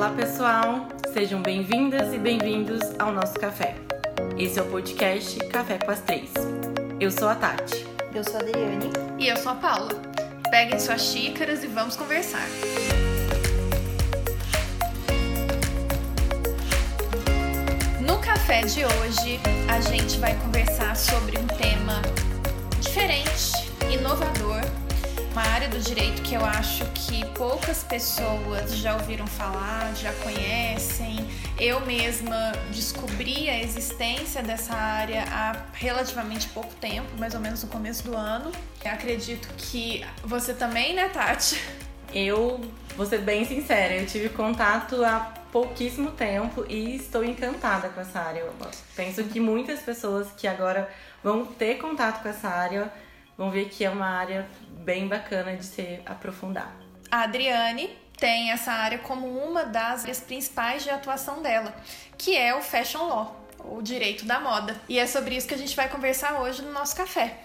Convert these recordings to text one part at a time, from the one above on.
Olá, pessoal! Sejam bem-vindas e bem-vindos ao nosso café. Esse é o podcast Café com as Três. Eu sou a Tati. Eu sou a Adriane. E eu sou a Paula. Peguem suas xícaras e vamos conversar. No café de hoje, a gente vai conversar sobre um tema diferente, inovador, uma área do direito que eu acho que poucas pessoas já ouviram falar, já conhecem. Eu mesma descobri a existência dessa área há relativamente pouco tempo, mais ou menos no começo do ano. Eu acredito que você também, né, Tati? Eu vou ser bem sincera, eu tive contato há pouquíssimo tempo e estou encantada com essa área. Eu penso que muitas pessoas que agora vão ter contato com essa área vão ver que é uma área bem bacana de se aprofundar. A Adriane tem essa área como uma das áreas principais de atuação dela, que é o fashion law, o direito da moda. E é sobre isso que a gente vai conversar hoje no nosso café.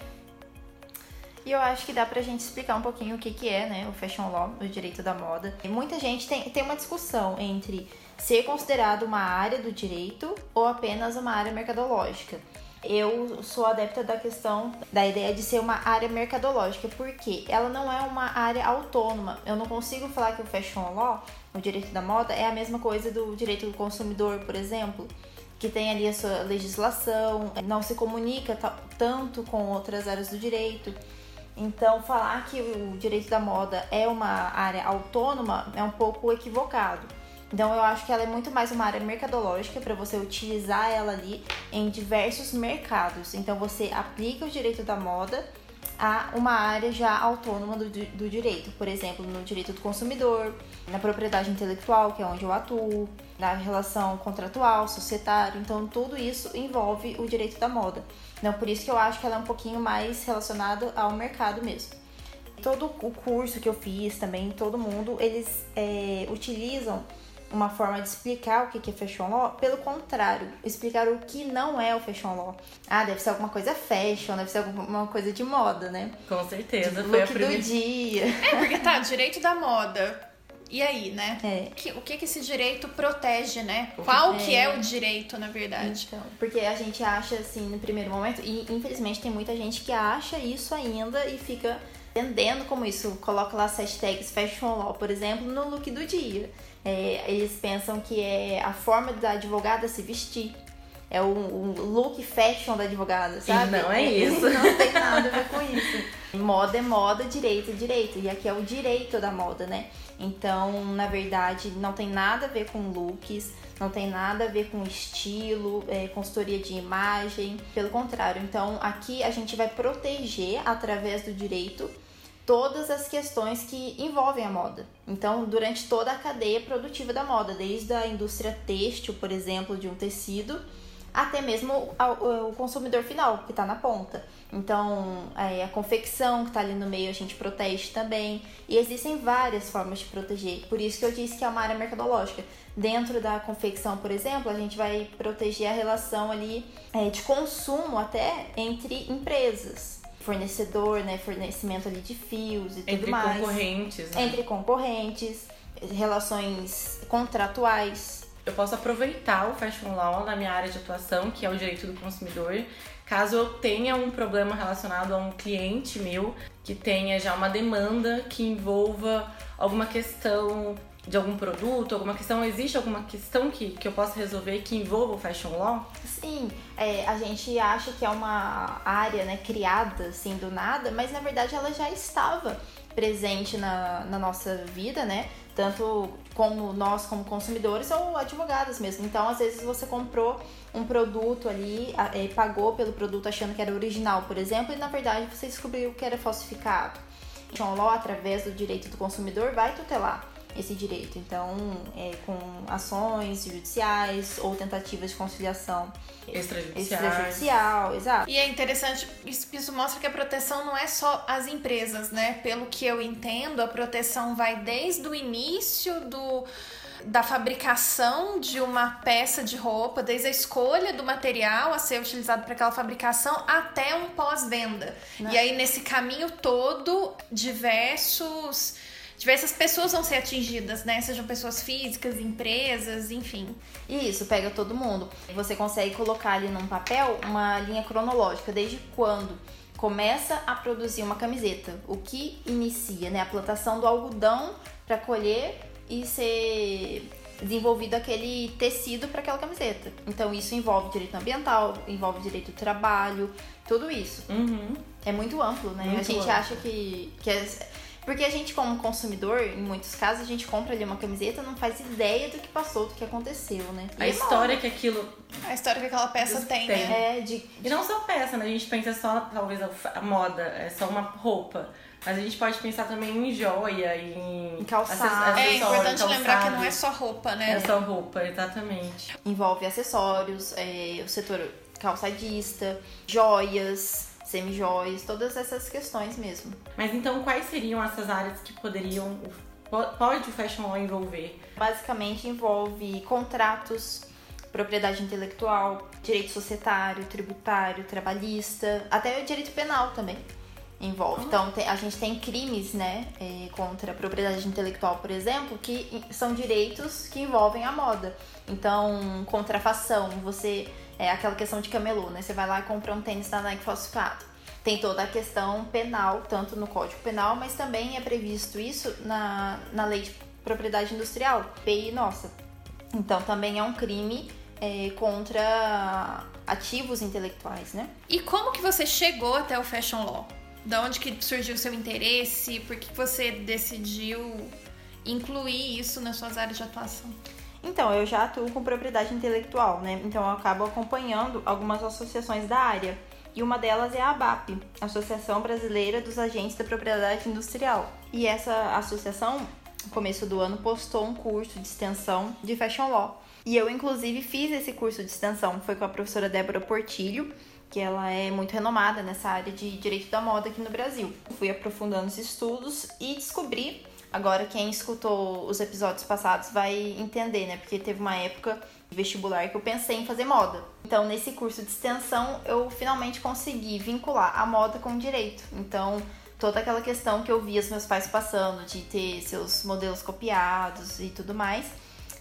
E eu acho que dá pra gente explicar um pouquinho o que, que é né, o fashion law, o direito da moda. E muita gente tem, tem uma discussão entre ser considerado uma área do direito ou apenas uma área mercadológica eu sou adepta da questão da ideia de ser uma área mercadológica, porque ela não é uma área autônoma. Eu não consigo falar que o fashion law, o direito da moda, é a mesma coisa do direito do consumidor, por exemplo, que tem ali a sua legislação, não se comunica tanto com outras áreas do direito. Então, falar que o direito da moda é uma área autônoma é um pouco equivocado. Então eu acho que ela é muito mais uma área mercadológica para você utilizar ela ali em diversos mercados. Então você aplica o direito da moda a uma área já autônoma do, do direito, por exemplo, no direito do consumidor, na propriedade intelectual, que é onde eu atuo, na relação contratual, societária. Então tudo isso envolve o direito da moda. Então por isso que eu acho que ela é um pouquinho mais relacionada ao mercado mesmo todo o curso que eu fiz também, todo mundo, eles é, utilizam uma forma de explicar o que é fashion law, pelo contrário, explicar o que não é o fashion law. Ah, deve ser alguma coisa fashion, deve ser alguma coisa de moda, né? Com certeza, foi a primeira... do dia. É, porque tá, direito da moda. E aí, né? É. O que, que esse direito protege, né? Qual é. que é o direito, na verdade? Então, porque a gente acha assim no primeiro momento, e infelizmente tem muita gente que acha isso ainda e fica entendendo como isso. Coloca lá as hashtags fashion law, por exemplo, no look do dia. É, eles pensam que é a forma da advogada se vestir. É o, o look fashion da advogada, sabe? E não é isso. não tem nada a ver com isso. Moda é moda, direito é direito. E aqui é o direito da moda, né? Então, na verdade, não tem nada a ver com looks, não tem nada a ver com estilo, é, consultoria de imagem. Pelo contrário, então aqui a gente vai proteger através do direito todas as questões que envolvem a moda. Então, durante toda a cadeia produtiva da moda, desde a indústria têxtil, por exemplo, de um tecido, até mesmo o consumidor final, que está na ponta. Então, é, a confecção que está ali no meio a gente protege também. E existem várias formas de proteger. Por isso que eu disse que é uma área mercadológica. Dentro da confecção, por exemplo, a gente vai proteger a relação ali é, de consumo até entre empresas fornecedor, né, fornecimento ali de fios e Entre tudo mais. Entre concorrentes. Né? Entre concorrentes, relações contratuais. Eu posso aproveitar o Fashion Law na minha área de atuação, que é o direito do consumidor, caso eu tenha um problema relacionado a um cliente meu que tenha já uma demanda que envolva alguma questão de algum produto, alguma questão? Existe alguma questão que, que eu possa resolver que envolva o fashion law? Sim, é, a gente acha que é uma área né, criada assim do nada, mas na verdade ela já estava presente na, na nossa vida, né? Tanto como nós, como consumidores, ou advogados mesmo. Então, às vezes você comprou um produto ali, é, pagou pelo produto achando que era original, por exemplo, e na verdade você descobriu que era falsificado. Então, law, através do direito do consumidor, vai tutelar esse direito. Então, é, com ações judiciais ou tentativas de conciliação extrajudicial, exato. E é interessante, isso, isso mostra que a proteção não é só as empresas, né? Pelo que eu entendo, a proteção vai desde o início do da fabricação de uma peça de roupa, desde a escolha do material a ser utilizado para aquela fabricação até um pós-venda. Né? E aí, nesse caminho todo, diversos diversas pessoas vão ser atingidas, né? Sejam pessoas físicas, empresas, enfim. E isso pega todo mundo. Você consegue colocar ali num papel uma linha cronológica, desde quando começa a produzir uma camiseta, o que inicia, né? A plantação do algodão para colher e ser desenvolvido aquele tecido para aquela camiseta. Então isso envolve direito ambiental, envolve direito do trabalho, tudo isso. Uhum. É muito amplo, né? Muito a gente amplo. acha que, que é... Porque a gente, como consumidor, em muitos casos, a gente compra ali uma camiseta não faz ideia do que passou, do que aconteceu, né? E A é história que aquilo. A história que aquela peça tem, Tem. né? É de. E não só peça, né? A gente pensa só, talvez, a moda, é só uma roupa. Mas a gente pode pensar também em joia, em. Em calçado. É importante lembrar que calçado. não é só roupa, né? É só roupa, exatamente. envolve acessórios, é, o setor calçadista, joias, semijoias, todas essas questões mesmo. Mas então, quais seriam essas áreas que poderiam. po- Pode o fashion law envolver? Basicamente envolve contratos, propriedade intelectual, direito societário, tributário, trabalhista, até o direito penal também envolve. Então tem- a gente tem crimes, né, é, contra a propriedade intelectual, por exemplo, que são direitos que envolvem a moda. Então, contrafação, você é aquela questão de camelô, né? Você vai lá e compra um tênis da Nike falsificado. Tem toda a questão penal, tanto no Código Penal, mas também é previsto isso na, na Lei de Propriedade Industrial, PI nossa. Então também é um crime é, contra ativos intelectuais, né? E como que você chegou até o Fashion Law? Da onde que surgiu o seu interesse? Por que você decidiu incluir isso nas suas áreas de atuação? Então, eu já atuo com propriedade intelectual, né? Então eu acabo acompanhando algumas associações da área. E uma delas é a ABAP, Associação Brasileira dos Agentes da Propriedade Industrial. E essa associação, no começo do ano, postou um curso de extensão de Fashion Law. E eu, inclusive, fiz esse curso de extensão. Foi com a professora Débora Portilho, que ela é muito renomada nessa área de direito da moda aqui no Brasil. Fui aprofundando os estudos e descobri Agora, quem escutou os episódios passados vai entender, né? Porque teve uma época de vestibular que eu pensei em fazer moda. Então, nesse curso de extensão, eu finalmente consegui vincular a moda com o direito. Então, toda aquela questão que eu via os meus pais passando, de ter seus modelos copiados e tudo mais,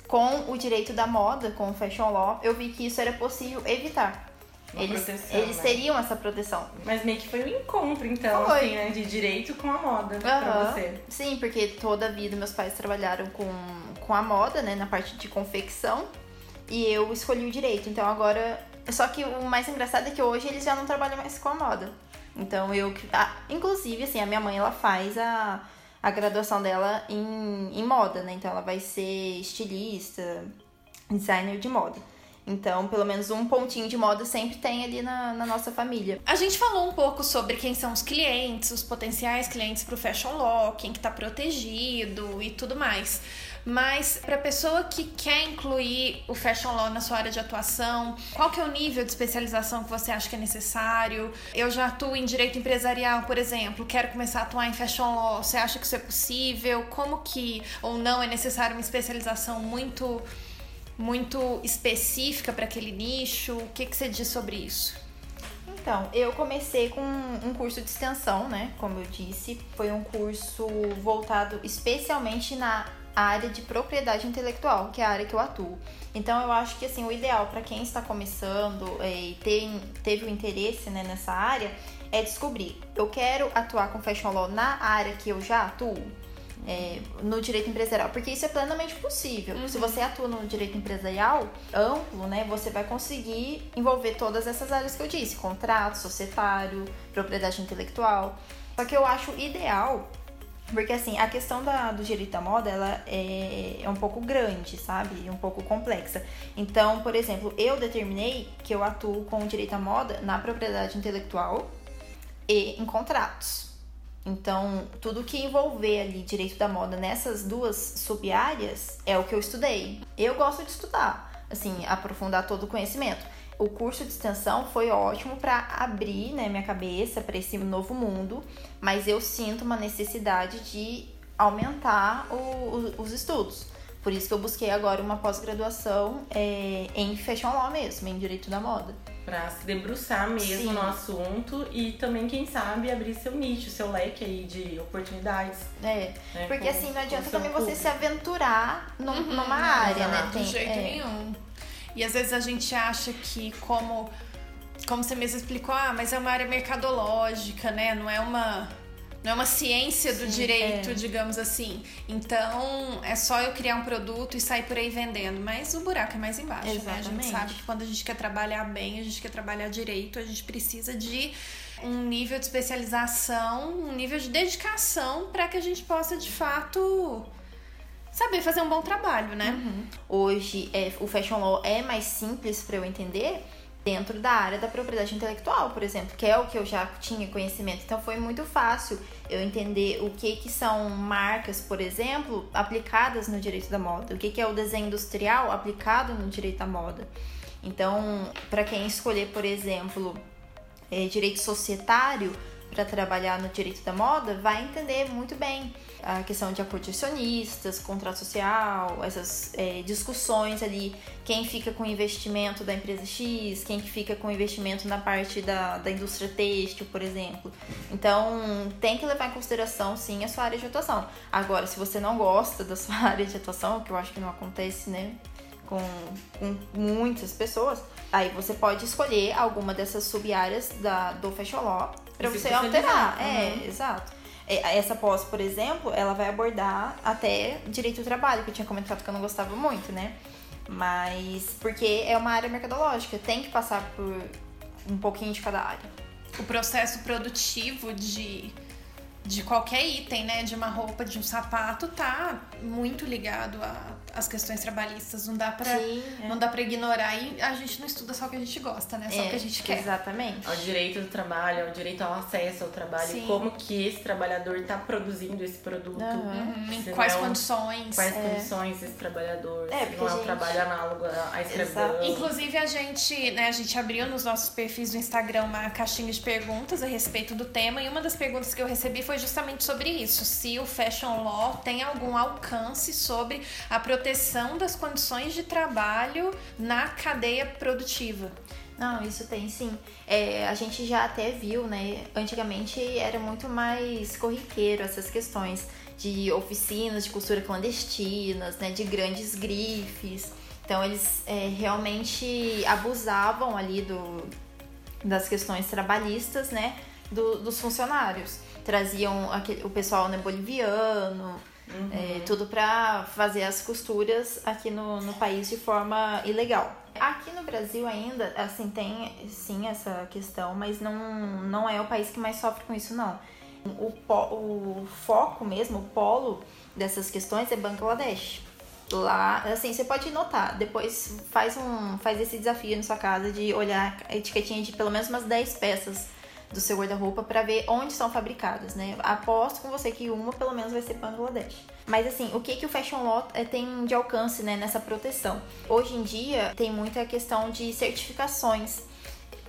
com o direito da moda, com o fashion law, eu vi que isso era possível evitar. Uma Eles, proteção, eles né? teriam essa proteção. Mas meio que foi um encontro, então, Foi. assim, né? De direito com a moda pra Aham. você. Sim, porque toda a vida meus pais trabalharam com, com a moda, né, na parte de confecção, e eu escolhi o direito. Então agora. Só que o mais engraçado é que hoje eles já não trabalham mais com a moda. Então eu. ah, inclusive, assim, a minha mãe ela faz a, a graduação dela em, em moda, né? Então ela vai ser estilista, designer de moda. Então, pelo menos um pontinho de moda sempre tem ali na, na nossa família. A gente falou um pouco sobre quem são os clientes, os potenciais clientes para o Fashion Law, quem que tá protegido e tudo mais. Mas para pessoa que quer incluir o Fashion Law na sua área de atuação, qual que é o nível de especialização que você acha que é necessário? Eu já atuo em direito empresarial, por exemplo, quero começar a atuar em Fashion Law. Você acha que isso é possível? Como que ou não é necessário uma especialização muito muito específica para aquele nicho? O que que você diz sobre isso? Então, eu comecei com um curso de extensão, né? Como eu disse, foi um curso voltado especialmente na área de propriedade intelectual, que é a área que eu atuo. Então, eu acho que assim, o ideal para quem está começando é, e tem, teve o interesse né, nessa área é descobrir: eu quero atuar com fashion law na área que eu já atuo. É, no direito empresarial, porque isso é plenamente possível. Se você atua no direito empresarial amplo, né, você vai conseguir envolver todas essas áreas que eu disse: contrato, societário, propriedade intelectual. Só que eu acho ideal, porque assim, a questão da, do direito da moda, ela é, é um pouco grande, sabe? Um pouco complexa. Então, por exemplo, eu determinei que eu atuo com o direito à moda na propriedade intelectual e em contratos. Então, tudo que envolver ali direito da moda nessas duas sub-áreas é o que eu estudei. Eu gosto de estudar, assim, aprofundar todo o conhecimento. O curso de extensão foi ótimo para abrir né, minha cabeça para esse novo mundo, mas eu sinto uma necessidade de aumentar o- os estudos. Por isso que eu busquei agora uma pós-graduação é, em fashion law mesmo, em direito da moda. Pra se debruçar mesmo Sim. no assunto e também, quem sabe, abrir seu nicho, seu leque aí de oportunidades. É, né, porque com- assim, não adianta também você público. se aventurar num- Uhum, numa área, né? exato, De jeito é, nenhum. E às vezes a gente acha que como como você mesmo explicou, ah, mas é uma área mercadológica, né? Não é uma não é uma ciência do Sim, direito, é. digamos assim. Então, é só eu criar um produto e sair por aí vendendo. Mas o buraco é mais embaixo, né? A gente Exatamente. sabe que quando a gente quer trabalhar bem, a gente quer trabalhar direito, a gente precisa de um nível de especialização, um nível de dedicação para que a gente possa, de fato, saber fazer um bom trabalho, né? hoje é, o fashion law é mais simples para eu entender dentro da área da propriedade intelectual, por exemplo, que é o que eu já tinha conhecimento. Então foi muito fácil eu entender o que que são marcas, por exemplo, aplicadas no direito da moda, o que que é o desenho industrial aplicado no direito da moda. Então, para quem escolher, por exemplo, é, direito societário para trabalhar no direito da moda, vai entender muito bem a questão de acionistas, contrato social, essas é, discussões ali, quem fica com o investimento da empresa X, quem que fica com o investimento na parte da, da indústria têxtil, por exemplo. Então, tem que levar em consideração, sim, a sua área de atuação. Agora, se você não gosta da sua área de atuação, que eu acho que não acontece, né, com, com muitas pessoas, aí você pode escolher alguma dessas sub-áreas do Fashion Law para se você alterar. É, Uhum. exato. É, Essa pós, por exemplo, ela vai abordar até direito do trabalho, que eu tinha comentado que eu não gostava muito, né? Mas porque é uma área mercadológica, tem que passar por um pouquinho de cada área. o processo produtivo de, de qualquer item, né? De uma roupa, de um sapato, tá muito ligado às questões trabalhistas. Não dá pra, Sim, é. não dá pra ignorar e a gente não estuda só o que a gente gosta, né? Só o É, que a gente quer. Exatamente. Ao direito do trabalho, ao direito ao acesso ao trabalho, Sim. como que esse trabalhador está produzindo esse produto. Uhum, em quais condições. Quais condições esse trabalhador, É, se porque não é um gente- trabalho análogo à escravidão. Inclusive, a gente, né, a gente abriu nos nossos perfis do Instagram uma caixinha de perguntas a respeito do tema, e uma das perguntas que eu recebi foi justamente sobre isso: se o Fashion Law tem algum alcance sobre a proteção das condições de trabalho na cadeia produtiva. Não, isso tem sim. É, a gente já até viu, né? Antigamente era muito mais corriqueiro essas questões de oficinas de costura clandestinas, né? De grandes grifes. Então eles é, realmente abusavam ali do, das questões trabalhistas, né? do- dos funcionários. Traziam aquele, o pessoal né, boliviano, Uhum. é, tudo pra fazer as costuras aqui no, no país de forma ilegal. Aqui no Brasil ainda, assim, tem sim essa questão, mas não, não é o país que mais sofre com isso, não. O, o foco mesmo, o polo dessas questões é Bangladesh. Lá, assim, você pode notar, depois faz, um, faz esse desafio na sua casa de olhar a etiquetinha de pelo menos umas 10 peças do seu guarda-roupa para ver onde são fabricadas, né? Aposto com você que uma pelo menos vai ser Bangladesh. Mas assim, o que que o Fashion Law eh, tem de alcance, né, nessa proteção? Hoje em dia tem muita questão de certificações.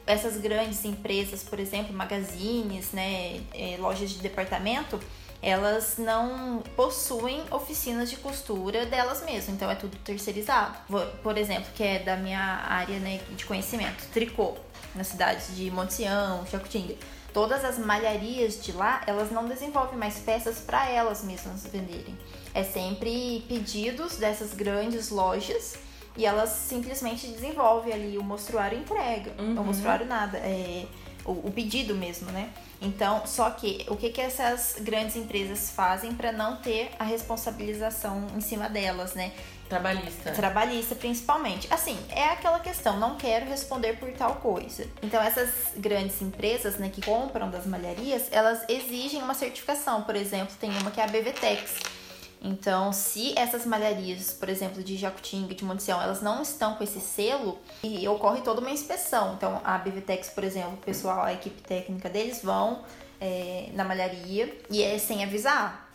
Essas grandes empresas, por exemplo, magazines, né, eh, lojas de departamento, elas não possuem oficinas de costura delas mesmas, então é tudo terceirizado. Por exemplo, que é da minha área né, de conhecimento, tricô, nas cidades de Monte Sião, Jacutinga. Todas as malharias de lá, elas não desenvolvem mais peças para elas mesmas venderem. É sempre pedidos dessas grandes lojas e elas simplesmente desenvolvem ali o mostruário e entrega. Uhum. O mostruário nada, é o, o pedido mesmo, né? Então, só que o que, que essas grandes empresas fazem para não ter a responsabilização em cima delas, né? Trabalhista. Trabalhista, principalmente. Assim, é aquela questão, não quero responder por tal coisa. Então, essas grandes empresas, né, que compram das malharias, elas exigem uma certificação. Por exemplo, tem uma que é a BVTEX. Então, se essas malharias, por exemplo, de Jacutinga, de Monte Sião, elas não estão com esse selo, e ocorre toda uma inspeção. Então, a BVTEX, por exemplo, o pessoal, a equipe técnica deles vão é, na malharia e é sem avisar.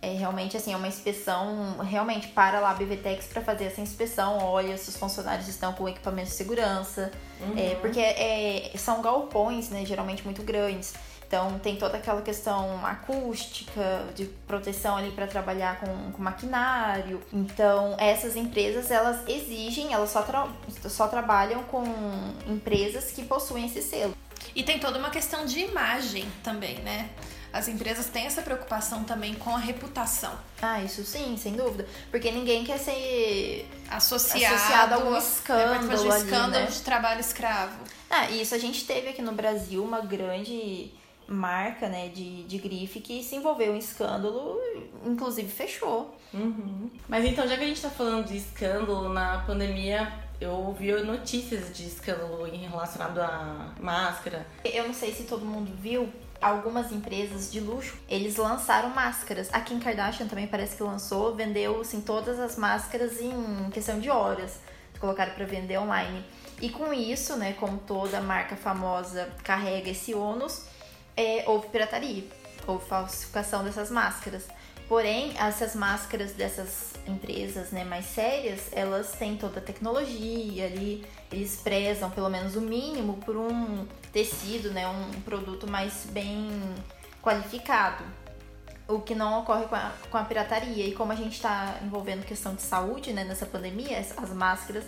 É realmente assim, é uma inspeção, realmente para lá a BVTEX para fazer essa inspeção, olha se os funcionários estão com equipamento de segurança, Uhum. é, porque é, são galpões, né, geralmente muito grandes. Então tem toda aquela questão acústica, de proteção ali para trabalhar com, com, maquinário. Então essas empresas elas exigem, elas só, tra só trabalham com empresas que possuem esse selo. E tem toda uma questão de imagem também, né? As empresas têm essa preocupação também com a reputação. Ah, isso sim, sem dúvida. Porque ninguém quer ser associado, associado a algum escândalo. É, de um escândalo ali, né? de trabalho escravo. Ah, isso a gente teve aqui no Brasil uma grande marca né, de, de grife que se envolveu em escândalo, inclusive fechou. Uhum. Mas então, já que a gente tá falando de escândalo, na pandemia eu ouvi notícias de escândalo relacionado à máscara. Eu não sei se todo mundo viu, algumas empresas de luxo, eles lançaram máscaras. A Kim Kardashian também parece que lançou, vendeu assim todas as máscaras em questão de horas. Colocaram para vender online. E com isso, né, como toda marca famosa carrega esse ônus, é, houve pirataria, houve falsificação dessas máscaras. Porém, essas máscaras dessas empresas né, mais sérias, elas têm toda a tecnologia ali, eles prezam pelo menos o mínimo por um tecido, né, um produto mais bem qualificado. O que não ocorre com a, com a pirataria. E como a gente está envolvendo questão de saúde né, nessa pandemia, as máscaras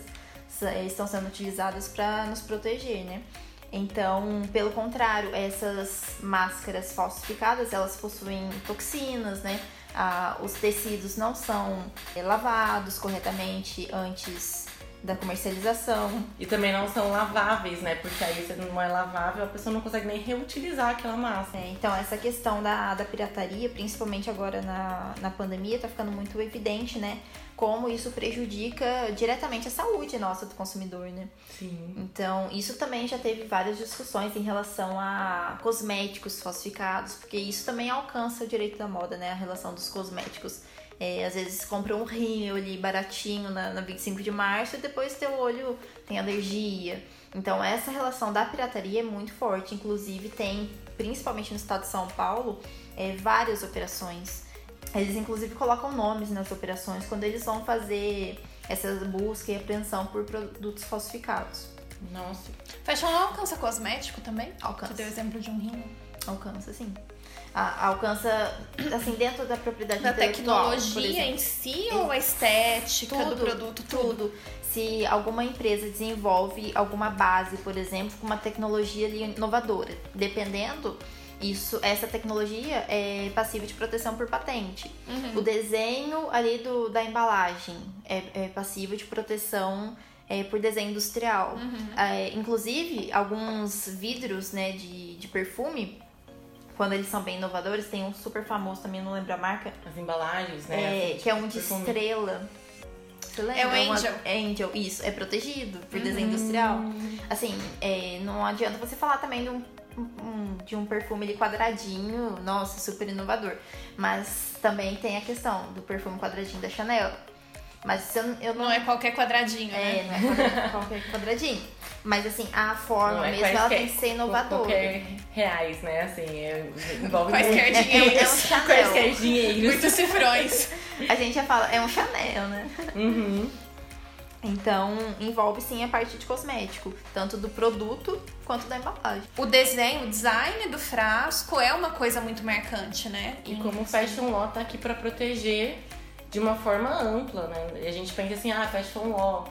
estão sendo utilizadas para nos proteger, né? Então, pelo contrário, essas máscaras falsificadas, elas possuem toxinas, né? Ah, os tecidos não são eh, lavados corretamente antes da comercialização. E também não são laváveis, né? Porque aí se não é lavável, a pessoa não consegue nem reutilizar aquela massa. É, então, essa questão da, da pirataria, principalmente agora na, na pandemia, tá ficando muito evidente, né? Como isso prejudica diretamente a saúde nossa do consumidor, né? Sim. Então, isso também já teve várias discussões em relação a cosméticos falsificados, porque isso também alcança o direito da moda, né? A relação dos cosméticos é, às vezes compra um rímel ali baratinho na, na 25 de março e depois teu olho tem alergia. Então essa relação da pirataria é muito forte. Inclusive tem, principalmente no estado de São Paulo, é, várias operações. Eles inclusive colocam nomes nas operações quando eles vão fazer essa busca e apreensão por produtos falsificados. Nossa. Fashion não alcança cosmético também? Alcança. Você deu exemplo de um rímel. Alcança, sim a, alcança, assim, dentro da propriedade da tecnologia em si ou a estética tudo, do produto? Tudo. tudo. Se alguma empresa desenvolve alguma base, por exemplo, com uma tecnologia inovadora, dependendo, isso, essa tecnologia é passiva de proteção por patente. Uhum. O desenho ali do, da embalagem é, é passivo de proteção é, por desenho industrial. Uhum. É, inclusive, alguns vidros né, de, de perfume quando eles são bem inovadores, tem um super famoso também, não lembro a marca. As embalagens, né? É, Assim, que é um de perfume. estrela. Você lembra? É o Uma- Angel. Angel, isso. É protegido por Uhum. desenho industrial. Assim, é, não adianta você falar também de um, um- de um perfume ali quadradinho, nossa, super inovador. Mas também tem a questão do perfume quadradinho da Chanel. Mas eu, eu não... Não é qualquer quadradinho, É, né? não é qualquer quadradinho. Mas assim, a forma Não é mesmo, ela tem que ser inovadora. Qualquer reais, né? Assim, é, envolve Quaisquer muito- É, é um dinheiros. Chanel. Quaisquer dinheiros. Muitos cifrões. A gente já fala, é um Chanel, né? Uhum. Então, envolve sim a parte de cosmético, tanto do produto quanto da embalagem. O desenho, o design do frasco é uma coisa muito marcante, né? E como o Fashion Law tá aqui pra proteger de uma forma ampla, né? E a gente pensa assim, ah, Fashion Law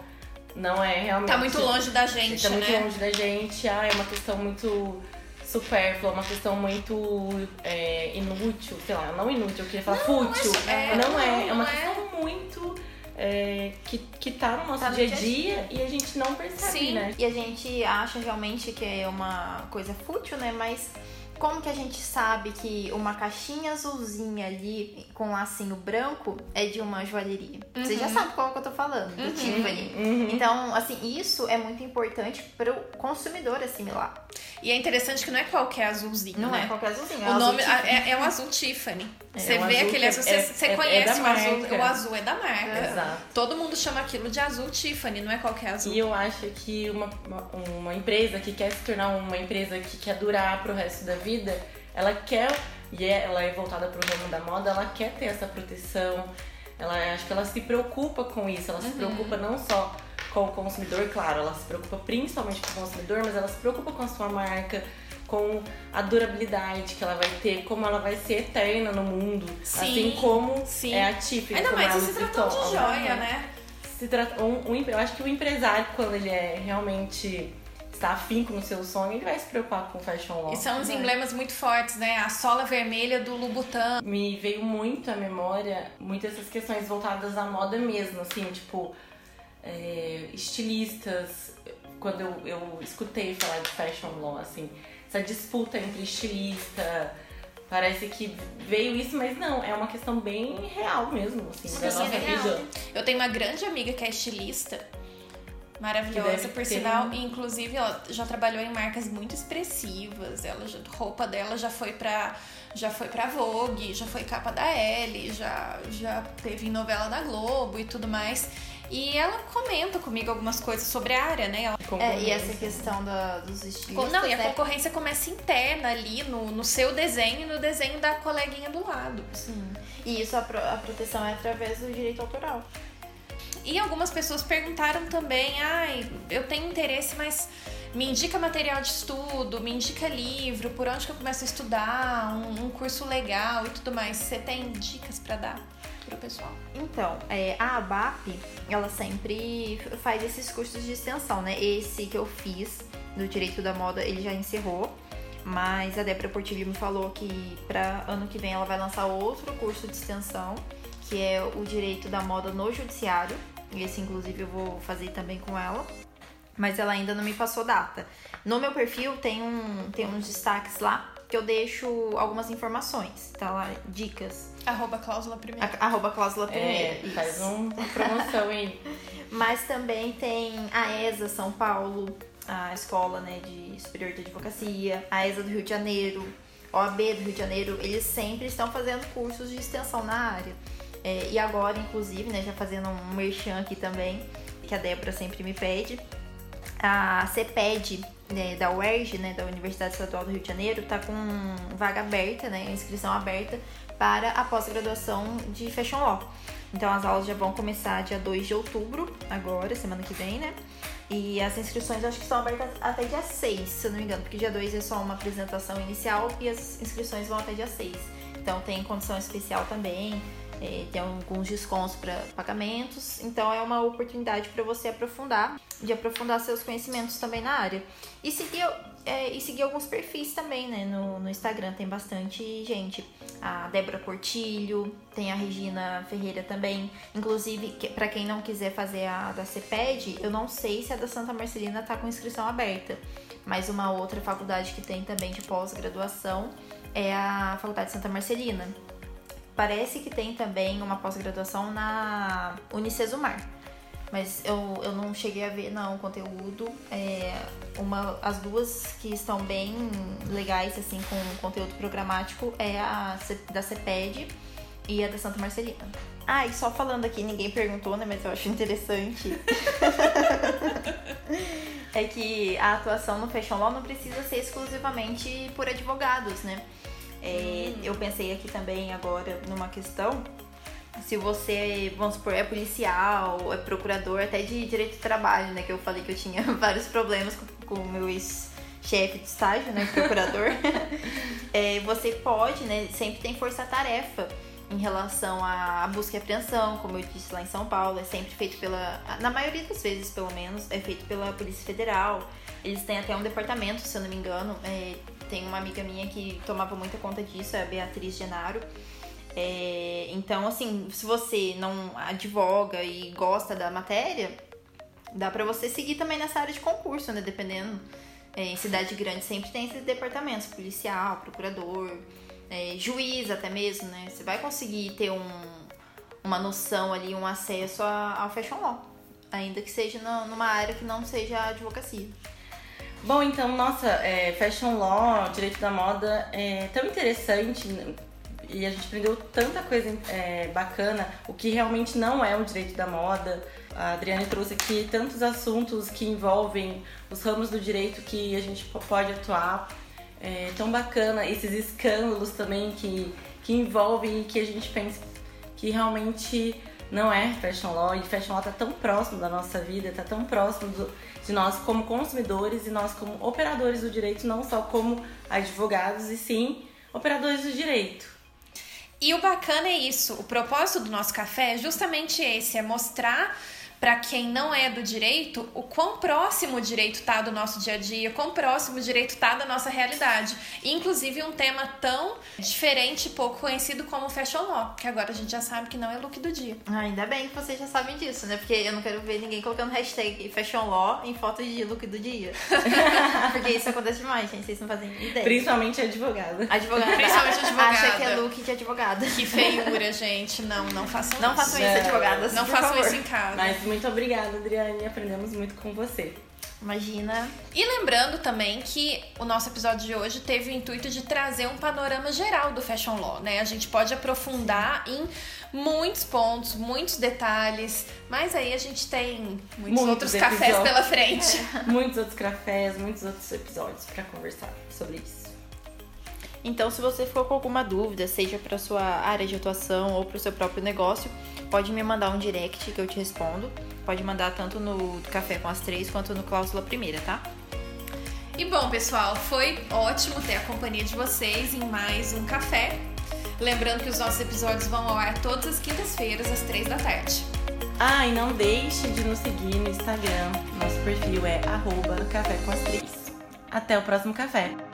não é realmente... Tá muito longe da gente, tá muito né? longe da gente, ah, é uma questão muito supérflua, uma questão muito é, inútil, sei lá, não inútil, eu queria falar fútil. é, não é, é uma não é. questão muito é, que, que tá no nosso Tá no dia a dia a dia e a gente não percebe, Sim. né? E a gente acha realmente que é uma coisa fútil, né? Mas como que a gente sabe que uma caixinha azulzinha ali com um lacinho branco é de uma joalheria? Você já sabe qual que eu tô falando, do Tiffany. Uhum. Então, assim, isso é muito importante para o consumidor assimilar. E é interessante que não é qualquer azulzinho, Não né? é qualquer azulzinho. é O azul nome Tiffany. é, é um azul Tiffany. Você um vê aquele que azul, é- você, você é- é conhece o azul, o azul é da marca. Exato. Todo mundo chama aquilo de azul Tiffany, não é qualquer azul. E eu acho que uma, uma, empresa que quer se tornar uma empresa que quer durar pro resto da vida, ela quer, e é- ela é voltada pro ramo da moda, ela quer ter essa proteção. Ela acho que ela se preocupa com isso, ela se preocupa não só com o consumidor, claro, ela se preocupa principalmente com o consumidor, mas ela se preocupa com a sua marca, com a durabilidade que ela vai ter, como ela vai ser eterna no mundo, Sim, assim como sim. é a Tiffany. Ainda mais é se tratando de joia, né? Se trata, um, um, eu acho que o empresário, quando ele é realmente está afinco no seu sonho, ele vai se preocupar com fashion law. E são uns Vai. emblemas muito fortes, né? A sola vermelha do Louboutin. Me veio muito à memória muitas essas questões voltadas à moda mesmo, assim, tipo, é, estilistas. Quando eu, eu escutei falar de fashion law, assim, essa disputa entre estilista. Parece que veio isso, mas não, é uma questão bem real mesmo, assim, Uma da nossa real. vida. Eu tenho uma grande amiga que é estilista, maravilhosa, por ter sinal. inclusive, ela já trabalhou em marcas muito expressivas. Ela, já- roupa dela já foi pra já foi pra Vogue, já foi capa da Elle, já, já teve em novela da Globo e tudo mais. E ela comenta comigo algumas coisas sobre a área, né? Ela É, e essa questão da, dos estilistas, não, e a né? concorrência começa interna ali no, no seu desenho e no desenho da coleguinha do lado. Sim. E isso, a, pro- a proteção é através do direito autoral. E algumas pessoas perguntaram também, ai, eu tenho interesse, mas me indica material de estudo, me indica livro, por onde que eu começo a estudar, um, um curso legal e tudo mais. Você tem dicas pra dar pro pessoal? Então, é, a ABAP, ela sempre faz esses cursos de extensão, né? Esse que eu fiz do Direito da Moda, ele já encerrou. Mas a Débora Portilho me falou que para ano que vem ela vai lançar outro curso de extensão, que é o Direito da Moda no Judiciário. Esse, inclusive, eu vou fazer também com ela. Mas ela ainda não me passou data. No meu perfil tem, um, tem uns destaques lá que eu deixo algumas informações. Tá lá, dicas. Arroba cláusula primeira. A- Arroba cláusula primeira. É, faz isso. um- uma promoção aí. Mas também tem a ESA São Paulo, a Escola né, de Superior de Advocacia, a ESA do Rio de Janeiro, OAB do Rio de Janeiro, eles sempre estão fazendo cursos de extensão na área. É, e agora, inclusive, né, já fazendo um merchan aqui também, que a Débora sempre me pede, a CEPED né, da UERJ, né, da Universidade Estadual do Rio de Janeiro, tá com vaga aberta, né, inscrição aberta para a pós-graduação de Fashion Law. Então as aulas já vão começar dia 2 de outubro, agora, semana que vem, né? E as inscrições acho que são abertas até dia 6, se eu não me engano, porque dia 2 é só uma apresentação inicial e as inscrições vão até dia 6. Então tem condição especial também, é, tem alguns descontos para pagamentos, então é uma oportunidade para você aprofundar, de aprofundar seus conhecimentos também na área. E seguir, é, e seguir alguns perfis também, né? No, no Instagram tem bastante gente. A Débora Portilho, tem a Regina Ferreira também. Inclusive, que, para quem não quiser fazer a da CEPED, eu não sei se a da Santa Marcelina tá com inscrição aberta. Mas uma outra faculdade que tem também de pós-graduação é a Faculdade Santa Marcelina. Parece que tem também uma pós-graduação na Unicesumar. Mas eu, eu não cheguei a ver não o conteúdo. É, uma, as duas que estão bem legais, assim, com conteúdo programático é a da CEPED e a da Santa Marcelina. Ah, e só falando aqui, ninguém perguntou, né? Mas eu acho interessante. é que a atuação no Fashion Law não precisa ser exclusivamente por advogados, né? É, Eu pensei aqui também agora numa questão. Se você, vamos supor, é policial, é procurador, até de direito do trabalho, né? Que eu falei que eu tinha vários problemas com, o meu ex-chefe de estágio, né? Procurador. É, você pode, né? Sempre tem força-tarefa em relação à busca e apreensão, como eu disse lá em São Paulo, é sempre feito pela. Na maioria das vezes, pelo menos, é feito pela Polícia Federal. Eles têm até um departamento, se eu não me engano. é, tem uma amiga minha que tomava muita conta disso, é a Beatriz Genaro. É, então, assim, se você não advoga e gosta da matéria, dá pra você seguir também nessa área de concurso, né? Dependendo. É, em cidade grande sempre tem esses departamentos, policial, procurador, é, juiz até mesmo, né? Você vai conseguir ter um, uma noção ali, um acesso ao fashion law. Ainda que seja na- numa área que não seja a advocacia. Bom, então, nossa, é, fashion law, direito da moda é tão interessante né? e a gente aprendeu tanta coisa é, bacana, o que realmente não é o direito da moda. A Adriane trouxe aqui tantos assuntos que envolvem os ramos do direito que a gente po- pode atuar. É tão bacana esses escândalos também que, que envolvem e que a gente pensa que realmente não é fashion law e fashion law tá tão próximo da nossa vida, tá tão próximo do, de nós como consumidores e nós como operadores do direito, não só como advogados e sim operadores do direito. E o bacana é isso, o propósito do nosso café é justamente esse, é mostrar para quem não é do direito, o quão próximo o direito tá do nosso dia a dia, quão próximo o direito tá da nossa realidade. inclusive um tema tão diferente e pouco conhecido como fashion law, que agora a gente já sabe que não é look do dia. Ah, ainda bem que vocês já sabem disso, né? Porque eu não quero ver ninguém colocando hashtag fashion law em fotos de look do dia. Porque isso acontece demais, gente. Vocês não fazem ideia. Principalmente advogada. Advogada. Principalmente advogada. Acha que é look de advogada. Que feiura, gente. Não, não façam Não isso. façam isso, advogadas. Não por façam favor. isso em casa. Mas muito obrigada, Adriane. Aprendemos muito com você. Imagina. E lembrando também que o nosso episódio de hoje teve o intuito de trazer um panorama geral do fashion law, né? A gente pode aprofundar em muitos pontos, muitos detalhes, mas aí a gente tem muitos, Muitos outros cafés episódios. pela frente. Muitos outros cafés, muitos outros episódios pra conversar sobre isso. Então, se você ficou com alguma dúvida, seja para sua área de atuação ou para o seu próprio negócio, pode me mandar um direct que eu te respondo. Pode mandar tanto no Café com as Três quanto no Cláusula Primeira, tá? E bom, pessoal, foi ótimo ter a companhia de vocês em mais um café. Lembrando que os nossos episódios vão ao ar todas as quintas-feiras, às três da tarde. Ah, e não deixe de nos seguir no Instagram. Nosso perfil é arroba café com as três. Até o próximo café.